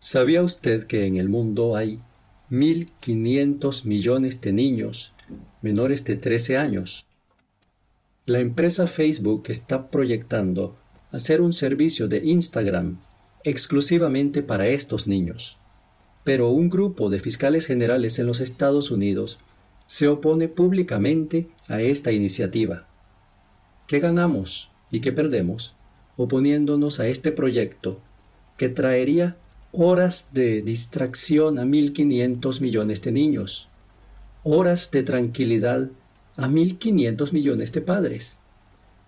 ¿Sabía usted que en el mundo hay 1.500 millones de niños menores de 13 años? La empresa Facebook está proyectando hacer un servicio de Instagram exclusivamente para estos niños. Pero un grupo de fiscales generales en los Estados Unidos se opone públicamente a esta iniciativa. ¿Qué ganamos y qué perdemos oponiéndonos a este proyecto que traería horas de distracción a 1.500 millones de niños, horas de tranquilidad a 1.500 millones de padres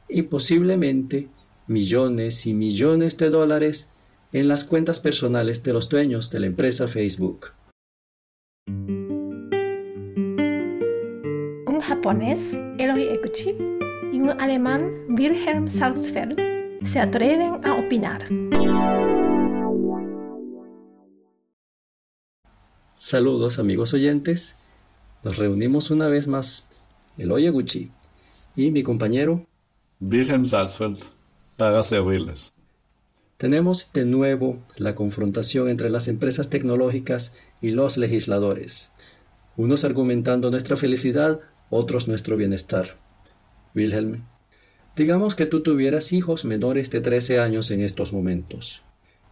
y posiblemente millones y millones de dólares en las cuentas personales de los dueños de la empresa Facebook. Un japonés, Eloy Ekuchi, y un alemán, Wilhelm Salzfeld, se atreven a opinar. Saludos amigos oyentes. Nos reunimos una vez más Eloy Gucci y mi compañero Wilhelm Salzfeld para servirles. Tenemos de nuevo la confrontación entre las empresas tecnológicas y los legisladores, unos argumentando nuestra felicidad, otros nuestro bienestar. Wilhelm, digamos que tú tuvieras hijos menores de 13 años en estos momentos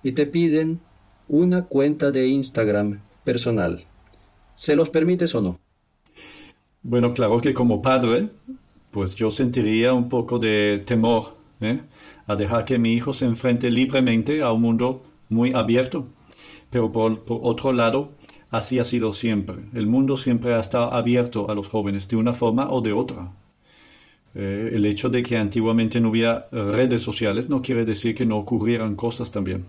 y te piden una cuenta de Instagram personal. ¿Se los permites o no? Bueno, claro que como padre, pues yo sentiría un poco de temor ¿eh? a dejar que mi hijo se enfrente libremente a un mundo muy abierto. Pero por, otro lado, así ha sido siempre. El mundo siempre ha estado abierto a los jóvenes de una forma o de otra. Eh, el hecho de que antiguamente no hubiera redes sociales no quiere decir que no ocurrieran cosas también.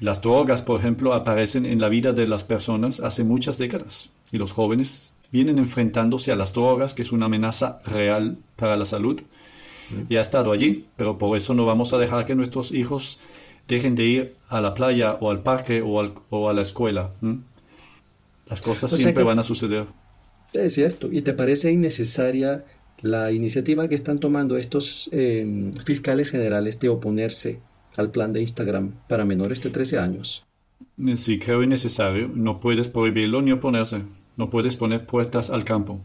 Las drogas, por ejemplo, aparecen en la vida de las personas hace muchas décadas y los jóvenes vienen enfrentándose a las drogas, que es una amenaza real para la salud. Y ha estado allí, pero por eso no vamos a dejar que nuestros hijos dejen de ir a la playa o al parque o, a la escuela. Las cosas siempre van a suceder. Es cierto. ¿Y te parece innecesaria la iniciativa que están tomando estos eh, fiscales generales de oponerse al plan de Instagram para menores de 13 años. Sí, creo innecesario. No puedes prohibirlo ni oponerse. No puedes poner puertas al campo.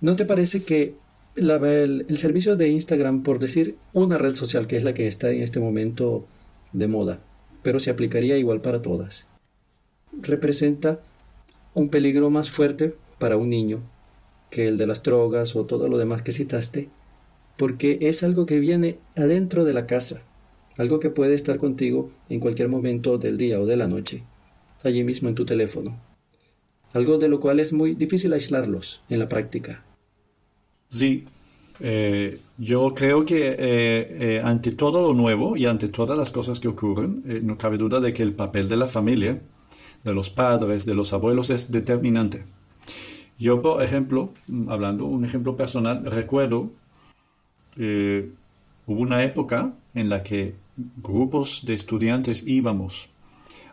¿No te parece que el, el, servicio de Instagram, por decir una red social que es la que está en este momento de moda, pero se aplicaría igual para todas, representa un peligro más fuerte para un niño que el de las drogas o todo lo demás que citaste, porque es algo que viene adentro de la casa algo que puede estar contigo en cualquier momento del día o de la noche, allí mismo en tu teléfono. Algo de lo cual es muy difícil aislarlos en la práctica. Sí, eh, yo creo que eh, eh, ante todo lo nuevo y ante todas las cosas que ocurren, no cabe duda de que el papel de la familia, de los padres, de los abuelos es determinante. Yo, por ejemplo, hablando un ejemplo personal, recuerdo, hubo una época en la que grupos de estudiantes íbamos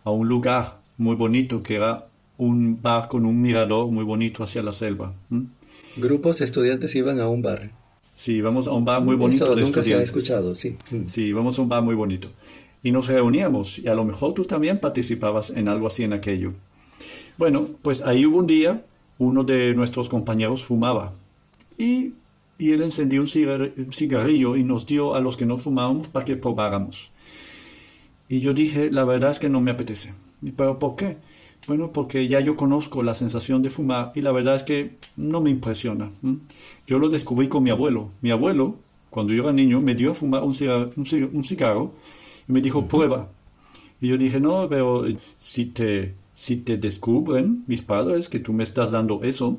a un lugar muy bonito que era un bar con un mirador muy bonito hacia la selva. Grupos de estudiantes iban a un bar. Sí, íbamos a un bar muy bonito Eso de nunca estudiantes. Se ha escuchado, sí. Sí, íbamos a un bar muy bonito. Y nos reuníamos y a lo mejor tú también participabas en algo así en aquello. Bueno, pues ahí hubo un día, uno de nuestros compañeros fumaba y y él encendió un, cigarrillo y nos dio a los que no fumábamos para que probáramos. Y yo dije, la verdad es que no me apetece. ¿Pero por qué? Bueno, porque ya yo conozco la sensación de fumar y la verdad es que no me impresiona. Yo lo descubrí con mi abuelo. Mi abuelo, cuando yo era niño, me dio a fumar un cigarro, y me dijo, prueba. Y yo dije, no, pero si te, si te descubren mis padres que tú me estás dando eso,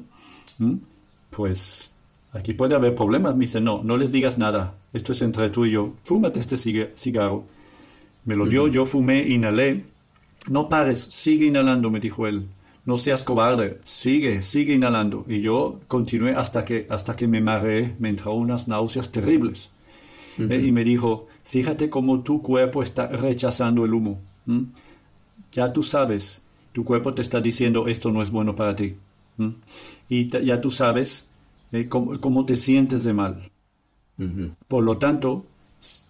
pues Aquí puede haber problemas. Me dice, no, no les digas nada. Esto es entre tú y yo. Fúmate este cigarro. Me lo dio, yo fumé, inhalé. No pares, sigue inhalando, me dijo él. No seas cobarde, sigue, sigue inhalando. Y yo continué hasta que, hasta que me mareé, me entró unas náuseas terribles. Eh, y me dijo, fíjate cómo tu cuerpo está rechazando el humo. Ya tú sabes, tu cuerpo te está diciendo esto no es bueno para ti. Y ya tú sabes eh, cómo, te sientes de mal. Por lo tanto,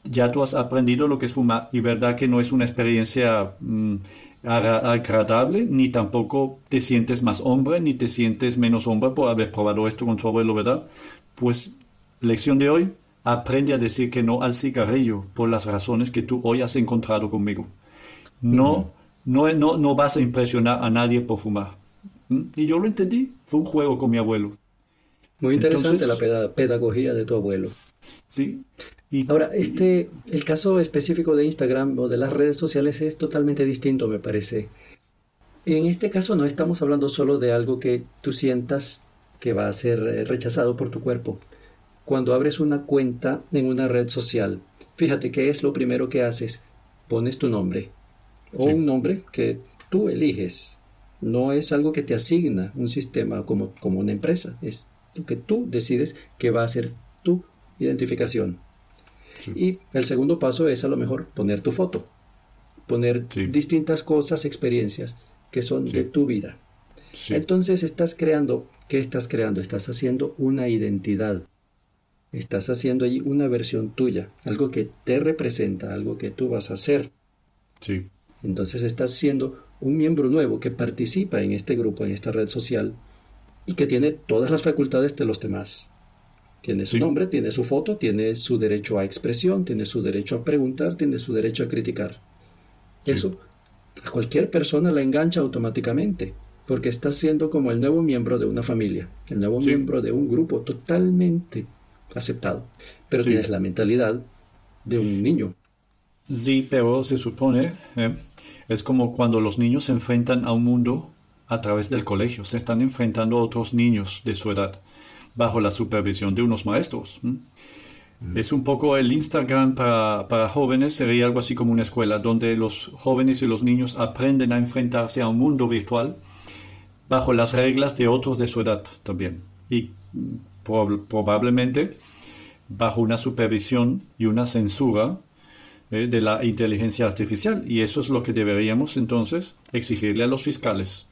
ya tú has aprendido lo que es fumar y verdad que no es una experiencia mm, agradable, ni tampoco te sientes más hombre, ni te sientes menos hombre por haber probado esto con tu abuelo, ¿verdad? Pues lección de hoy, aprende a decir que no al cigarrillo por las razones que tú hoy has encontrado conmigo. No, no, no, no vas a impresionar a nadie por fumar. ¿Mm? Y yo lo entendí, fue un juego con mi abuelo. Muy interesante la pedagogía de tu abuelo. Sí. Y, Ahora, este, el caso específico de Instagram o de las redes sociales es totalmente distinto, me parece. En este caso no estamos hablando solo de algo que tú sientas que va a ser eh, rechazado por tu cuerpo. Cuando abres una cuenta en una red social, fíjate qué es lo primero que haces. Pones tu nombre o un nombre que tú eliges. No es algo que te asigna un sistema como, como una empresa. Es lo que tú decides que va a ser tu identificación. Y el segundo paso es a lo mejor poner tu foto, poner distintas cosas, experiencias que son de tu vida. Entonces estás creando, ¿qué estás creando? Estás haciendo una identidad. Estás haciendo allí una versión tuya, algo que te representa, algo que tú vas a hacer. Sí. Entonces estás siendo un miembro nuevo que participa en este grupo, en esta red social, y que tiene todas las facultades de los demás. Tiene su nombre, tiene su foto, tiene su derecho a expresión, tiene su derecho a preguntar, tiene su derecho a criticar. Eso a cualquier persona la engancha automáticamente, porque está siendo como el nuevo miembro de una familia, el nuevo miembro de un grupo totalmente aceptado. Pero tienes la mentalidad de un niño. Sí, pero se supone, eh, es como cuando los niños se enfrentan a un mundo a través del colegio, se están enfrentando a otros niños de su edad, bajo la supervisión de unos maestros. Es un poco el Instagram para, para, jóvenes, sería algo así como una escuela, donde los jóvenes y los niños aprenden a enfrentarse a un mundo virtual bajo las reglas de otros de su edad también. Y probablemente bajo una supervisión y una censura eh, de la inteligencia artificial. Y eso es lo que deberíamos entonces exigirle a los fiscales.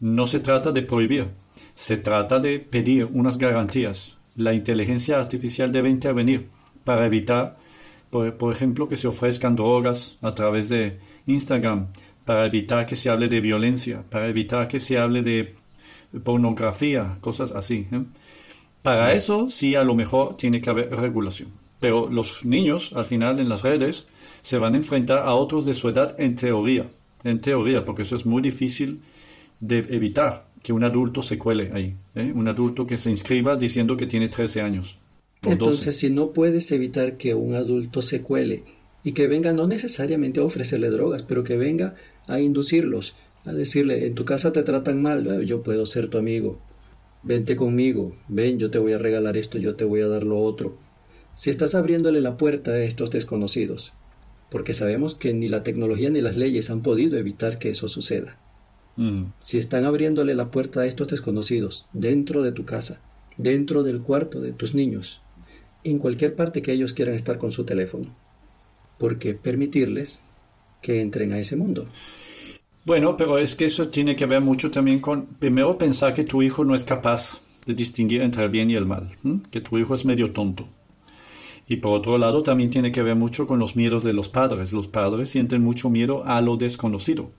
No se trata de prohibir, se trata de pedir unas garantías. La inteligencia artificial debe intervenir para evitar, por, por ejemplo, que se ofrezcan drogas a través de Instagram, para evitar que se hable de violencia, para evitar que se hable de pornografía, cosas así. ¿eh? Para eso sí a lo mejor tiene que haber regulación. Pero los niños, al final, en las redes, se van a enfrentar a otros de su edad en teoría. En teoría, porque eso es muy difícil de evitar que un adulto se cuele ahí. ¿eh? Un adulto que se inscriba diciendo que tiene 13 años. Entonces, si no puedes evitar que un adulto se cuele y que venga no necesariamente a ofrecerle drogas, pero que venga a inducirlos, a decirle, en tu casa te tratan mal, yo puedo ser tu amigo, vente conmigo, ven, yo te voy a regalar esto, yo te voy a dar lo otro si estás abriéndole la puerta a estos desconocidos, porque sabemos que ni la tecnología ni las leyes han podido evitar que eso suceda. Mm. Si están abriéndole la puerta a estos desconocidos dentro de tu casa, dentro del cuarto de tus niños, en cualquier parte que ellos quieran estar con su teléfono, ¿por qué permitirles que entren a ese mundo? Bueno, pero es que eso tiene que ver mucho también con, primero, pensar que tu hijo no es capaz de distinguir entre el bien y el mal, que tu hijo es medio tonto. Y por otro lado, también tiene que ver mucho con los miedos de los padres. Los padres sienten mucho miedo a lo desconocido.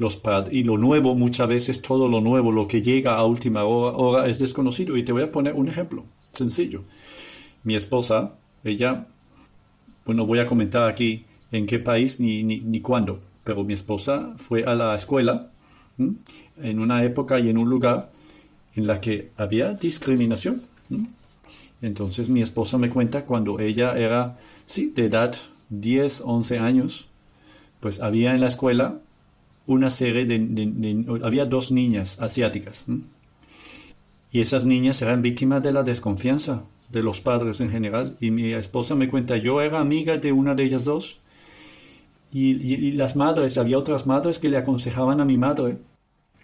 Los y lo nuevo, muchas veces todo lo nuevo, lo que llega a última hora, es desconocido. Y te voy a poner un ejemplo sencillo. Mi esposa, ella, bueno, voy a comentar aquí en qué país ni, ni, cuándo, pero mi esposa fue a la escuela en una época y en un lugar en la que había discriminación. Entonces mi esposa me cuenta cuando ella era, sí, de edad 10, 11 años, pues había en la escuela una serie de, había dos niñas asiáticas. Y esas niñas eran víctimas de la desconfianza de los padres en general. Y mi esposa me cuenta, yo era amiga de una de ellas dos. Y, las madres, había otras madres que le aconsejaban a mi madre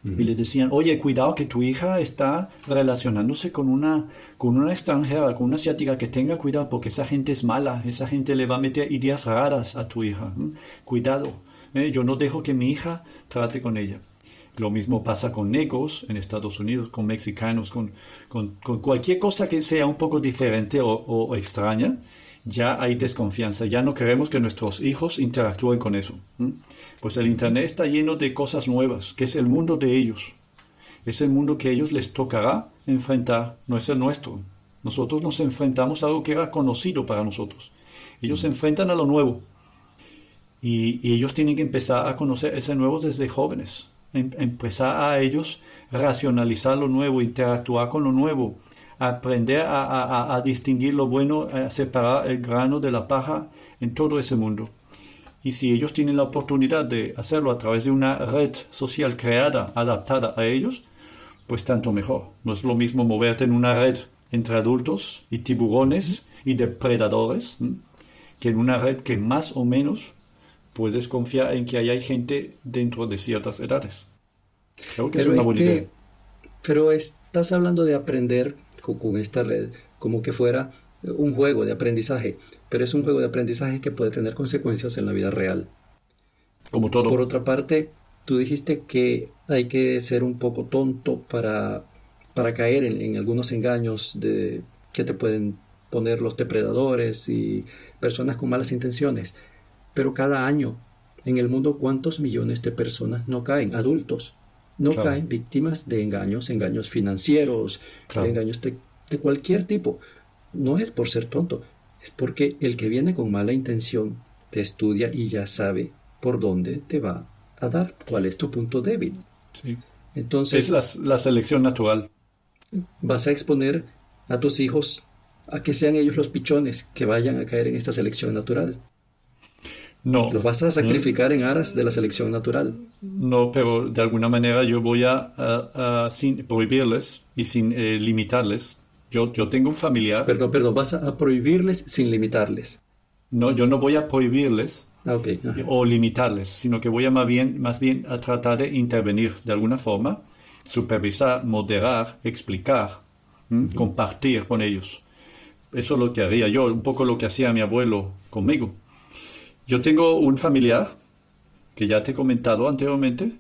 y le decían, oye, cuidado que tu hija está relacionándose con una, con una extranjera, con una asiática, que tenga cuidado porque esa gente es mala, esa gente le va a meter ideas raras a tu hija. Cuidado, ¿eh? yo no dejo que mi hija trate con ella. Lo mismo pasa con negros en Estados Unidos, con mexicanos, con, con, cualquier cosa que sea un poco diferente o, extraña. ya hay desconfianza, ya no queremos que nuestros hijos interactúen con eso. Pues el Internet está lleno de cosas nuevas, que es el mundo de ellos. Es el mundo que ellos les tocará enfrentar, no es el nuestro. Nosotros nos enfrentamos a algo que era conocido para nosotros. Ellos se enfrentan a lo nuevo. Y, ellos tienen que empezar a conocer ese nuevo desde jóvenes. Em, empezar a ellos racionalizar lo nuevo, interactuar con lo nuevo, aprender a, distinguir lo bueno, a separar el grano de la paja en todo ese mundo. Y si ellos tienen la oportunidad de hacerlo a través de una red social creada, adaptada a ellos, pues tanto mejor. No es lo mismo moverte en una red entre adultos y tiburones y depredadores que en una red que más o menos puedes confiar en que hay gente dentro de ciertas edades. Creo que es una buena idea. Pero estás hablando de aprender con, esta red como que fuera un juego de aprendizaje, pero es un juego de aprendizaje que puede tener consecuencias en la vida real. Como todo. Por otra parte, tú dijiste que hay que ser un poco tonto para, para caer en, algunos engaños de, que te pueden poner los depredadores y personas con malas intenciones. Pero cada año en el mundo, ¿cuántos millones de personas no caen? Adultos. No caen víctimas de engaños, engaños financieros, engaños de, cualquier tipo. No es por ser tonto, es porque el que viene con mala intención te estudia y ya sabe por dónde te va a dar, cuál es tu punto débil. Sí. Entonces, es la, selección natural. Vas a exponer a tus hijos a que sean ellos los pichones que vayan a caer en esta selección natural. No. Los vas a sacrificar en aras de la selección natural. No, pero de alguna manera yo voy a, sin prohibirles y sin eh, limitarles. Yo, yo tengo un familiar. Perdón, perdón, vas a, prohibirles sin limitarles. No, yo no voy a prohibirles ah, o limitarles, sino que voy a más bien, más bien a tratar de intervenir de alguna forma, supervisar, moderar, explicar, compartir con ellos. Eso es lo que haría yo, un poco lo que hacía mi abuelo conmigo. Yo tengo un familiar que ya te he comentado anteriormente.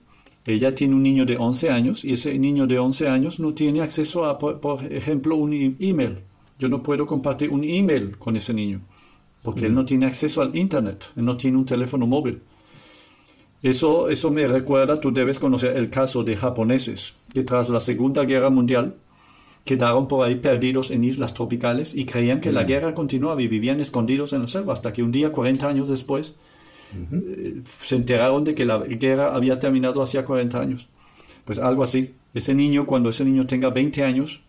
Ella tiene un niño de 11 años y ese niño de 11 años no tiene acceso a, por, ejemplo, un email. Yo no puedo compartir un email con ese niño porque él no tiene acceso al Internet, él no tiene un teléfono móvil. Eso, eso me recuerda, tú debes conocer el caso de japoneses que tras la Segunda Guerra Mundial quedaron por ahí perdidos en islas tropicales y creían que la guerra continuaba y vivían escondidos en la selva hasta que un día, 40 años después, eh, se enteraron de que la guerra había terminado hacía 40 años. Pues algo así. Ese niño, cuando ese niño tenga 20 años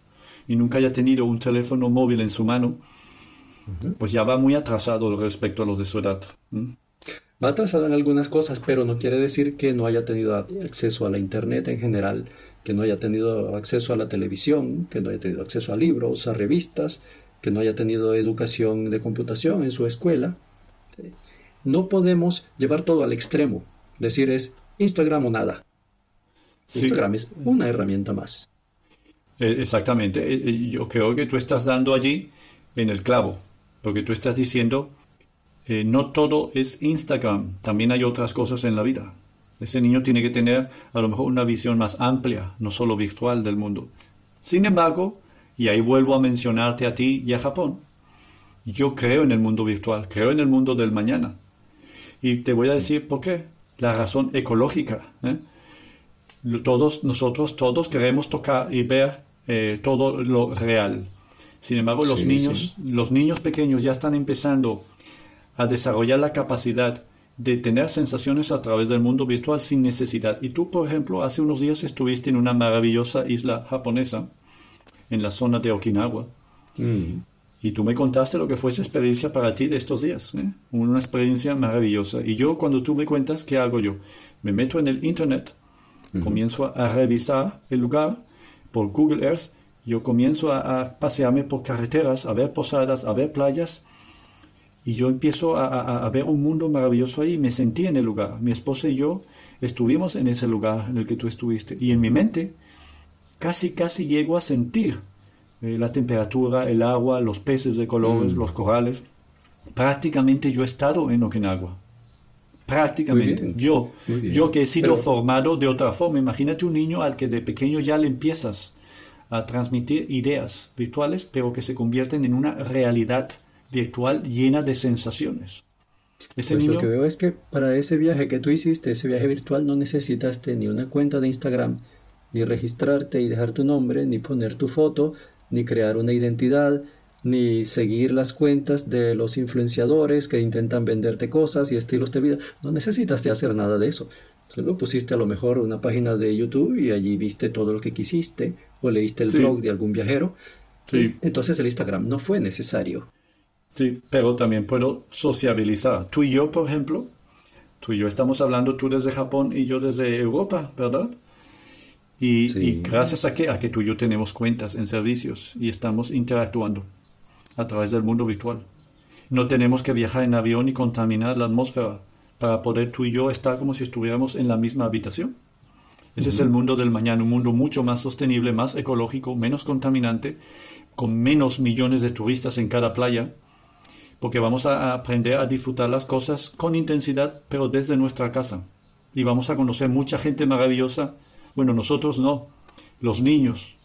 y nunca haya tenido un teléfono móvil en su mano, pues ya va muy atrasado respecto a los de su edad. Va atrasado en algunas cosas, pero no quiere decir que no haya tenido acceso a la Internet en general que no haya tenido acceso a la televisión, que no haya tenido acceso a libros, a revistas, que no haya tenido educación de computación en su escuela. No podemos llevar todo al extremo, decir es Instagram o nada. Instagram es una herramienta más. Eh, exactamente. Eh, eh, yo creo que tú estás dando allí en el clavo, porque tú estás diciendo, no todo es Instagram, también hay otras cosas en la vida. Ese niño tiene que tener a lo mejor una visión más amplia, no solo virtual del mundo. Sin embargo, y ahí vuelvo a mencionarte a ti y a Japón, yo creo en el mundo virtual, creo en el mundo del mañana. Y te voy a decir por qué. La razón ecológica. ¿eh? Todos nosotros, todos queremos tocar y ver eh, todo lo real. Sin embargo, los niños, los niños pequeños ya están empezando a desarrollar la capacidad de tener sensaciones a través del mundo virtual sin necesidad. Y tú, por ejemplo, hace unos días estuviste en una maravillosa isla japonesa, en la zona de Okinawa. Mm. Y tú me contaste lo que fue esa experiencia para ti de estos días. ¿eh? Una experiencia maravillosa. Y yo, cuando tú me cuentas, ¿qué hago yo? Me meto en el Internet, comienzo a, revisar el lugar por Google Earth, yo comienzo a pasearme por carreteras, a ver posadas, a ver playas, y yo empiezo a, ver un mundo maravilloso ahí. Me sentí en el lugar. Mi esposa y yo estuvimos en ese lugar en el que tú estuviste. Y en mi mente casi, casi llego a sentir eh, la temperatura, el agua, los peces de colores, mm. los corales. Prácticamente yo he estado en Okinawa. Prácticamente. Yo, yo que he sido formado de otra forma. Imagínate un niño al que de pequeño ya le empiezas a transmitir ideas virtuales, pero que se convierten en una realidad virtual llena de sensaciones. Ese pues Lo que veo es que para ese viaje que tú hiciste, ese viaje virtual, no necesitaste ni una cuenta de Instagram, ni registrarte y dejar tu nombre, ni poner tu foto, ni crear una identidad, ni seguir las cuentas de los influenciadores que intentan venderte cosas y estilos de vida. No necesitaste hacer nada de eso. Solo pusiste a lo mejor una página de YouTube y allí viste todo lo que quisiste o leíste el blog de algún viajero. Sí. Entonces el Instagram no fue necesario. Sí, pero también puedo sociabilizar. Tú y yo, por ejemplo, tú y yo estamos hablando tú desde Japón y yo desde Europa, ¿verdad? Y, gracias a que, a que tú y yo tenemos cuentas en servicios y estamos interactuando a través del mundo virtual. No tenemos que viajar en avión y contaminar la atmósfera para poder tú y yo estar como si estuviéramos en la misma habitación. Ese es el mundo del mañana, un mundo mucho más sostenible, más ecológico, menos contaminante, con menos millones de turistas en cada playa, porque vamos a aprender a disfrutar las cosas con intensidad, pero desde nuestra casa. Y vamos a conocer mucha gente maravillosa. Bueno, nosotros no, los niños.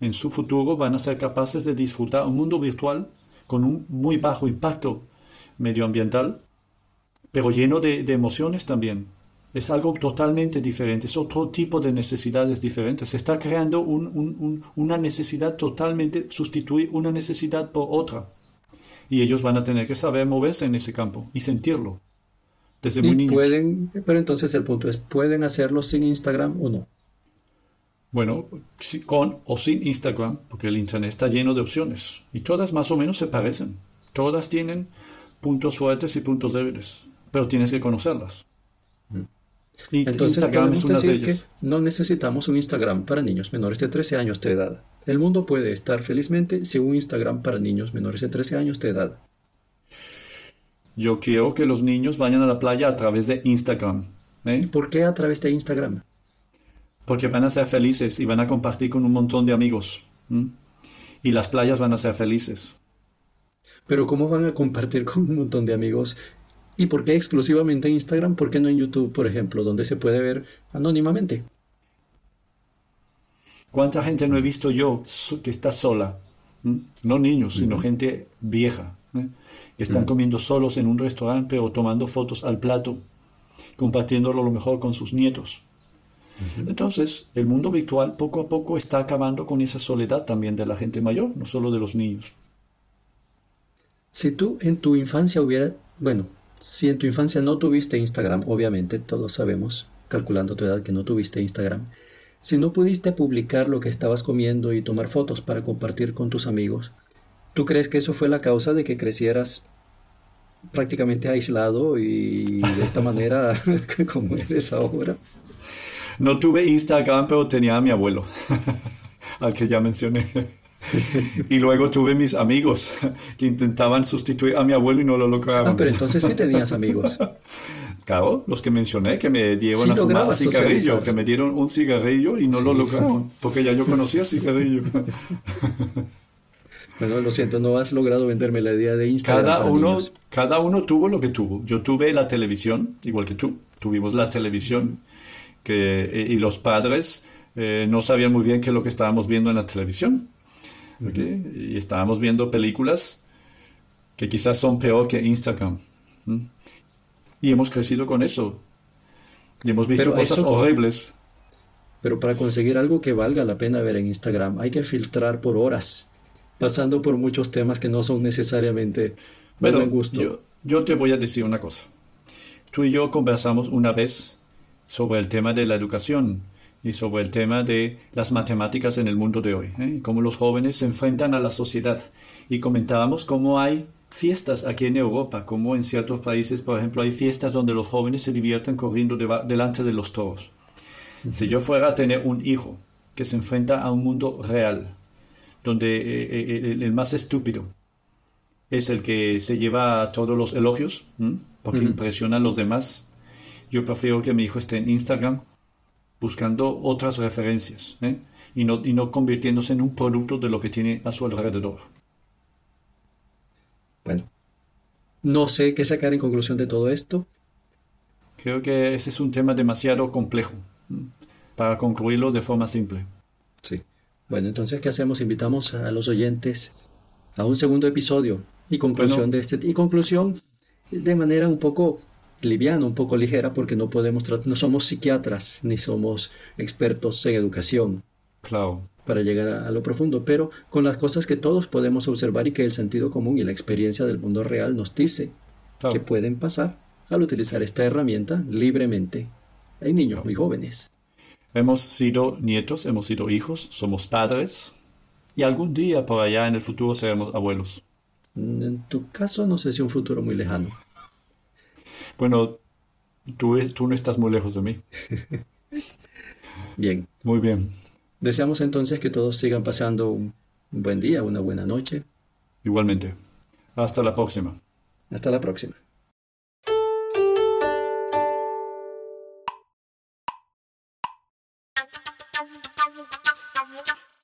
En su futuro van a ser capaces de disfrutar un mundo virtual con un muy bajo impacto medioambiental, pero lleno de, emociones también. Es algo totalmente diferente, es otro tipo de necesidades diferentes. Se está creando una necesidad totalmente, sustituir una necesidad por otra y ellos van a tener que saber moverse en ese campo y sentirlo desde muy niños. Pueden, pero entonces el punto es, ¿pueden hacerlo sin Instagram o no? Bueno, con o sin Instagram, porque el Internet está lleno de opciones y todas más o menos se parecen. Todas tienen puntos fuertes y puntos débiles, pero tienes que conocerlas. Entonces, Instagram es una de ellas. Que no necesitamos un Instagram para niños menores de 13 años de edad. El mundo puede estar felizmente sin un Instagram para niños menores de 13 años de edad. Yo quiero que los niños vayan a la playa a través de Instagram. ¿eh? ¿Por qué a través de Instagram? Porque van a ser felices y van a compartir con un montón de amigos. Y las playas van a ser felices. Pero ¿cómo van a compartir con un montón de amigos? ¿Y por qué exclusivamente en Instagram? ¿Por qué no en YouTube, por ejemplo, donde se puede ver anónimamente? ¿Cuánta gente no he visto yo que está sola? ¿Mm? No niños, sino gente vieja, ¿eh? que están comiendo solos en un restaurante o tomando fotos al plato, compartiéndolo lo mejor con sus nietos. Entonces, el mundo virtual poco a poco está acabando con esa soledad también de la gente mayor, no solo de los niños. Si tú en tu infancia hubiera, bueno, si en tu infancia no tuviste Instagram, obviamente todos sabemos, calculando tu edad, que no tuviste Instagram, si no pudiste publicar lo que estabas comiendo y tomar fotos para compartir con tus amigos, ¿tú crees que eso fue la causa de que crecieras prácticamente aislado y de esta manera como eres ahora? No tuve Instagram, pero tenía a mi abuelo, al que ya mencioné. y luego tuve mis amigos que intentaban sustituir a mi abuelo y no lo lograban. Ah, pero entonces sí tenías amigos. Claro, los que mencioné, que me dieron a fumar cigarrillo, que me dieron un cigarrillo y no lo lograron, porque ya yo conocía el cigarrillo. Bueno, lo siento, no has logrado venderme la idea de Instagram. Cada, uno, cada uno tuvo lo que tuvo. Yo tuve la televisión, igual que tú. Tuvimos la televisión que, eh, y los padres eh, no sabían muy bien qué es lo que estábamos viendo en la televisión. Y estábamos viendo películas que quizás son peor que Instagram. Y hemos crecido con eso. Y hemos visto cosas horribles. Pero para conseguir algo que valga la pena ver en Instagram hay que filtrar por horas, pasando por muchos temas que no son necesariamente de buen gusto. Yo, yo te voy a decir una cosa. Tú y yo conversamos una vez sobre el tema de la educación y sobre el tema de las matemáticas en el mundo de hoy, ¿eh? cómo los jóvenes se enfrentan a la sociedad. Y comentábamos cómo hay fiestas aquí en Europa, como en ciertos países, por ejemplo, hay fiestas donde los jóvenes se divierten corriendo delante de los toros. Si yo fuera a tener un hijo que se enfrenta a un mundo real, donde eh, eh, el, más estúpido es el que se lleva todos los elogios, porque impresiona a los demás, yo prefiero que mi hijo esté en Instagram buscando otras referencias ¿eh? y, no, y no convirtiéndose en un producto de lo que tiene a su alrededor. Bueno, no sé qué sacar en conclusión de todo esto. Creo que ese es un tema demasiado complejo para concluirlo de forma simple. Sí. Bueno, entonces, ¿qué hacemos? Invitamos a los oyentes a un segundo episodio Y conclusión de este y conclusión de manera un poco liviana, un poco ligera, porque no podemos no somos psiquiatras ni somos expertos en educación. Claro. Para llegar a, lo profundo, pero con las cosas que todos podemos observar y que el sentido común y la experiencia del mundo real nos dice que pueden pasar al utilizar esta herramienta libremente en niños muy jóvenes. Hemos sido nietos, hemos sido hijos, somos padres y algún día por allá en el futuro seremos abuelos. En tu caso no sé si un futuro muy lejano. Bueno, tú, tú no estás muy lejos de mí. bien. Muy bien. Deseamos entonces que todos sigan pasando un buen día, una buena noche. Igualmente. Hasta la próxima. Hasta la próxima.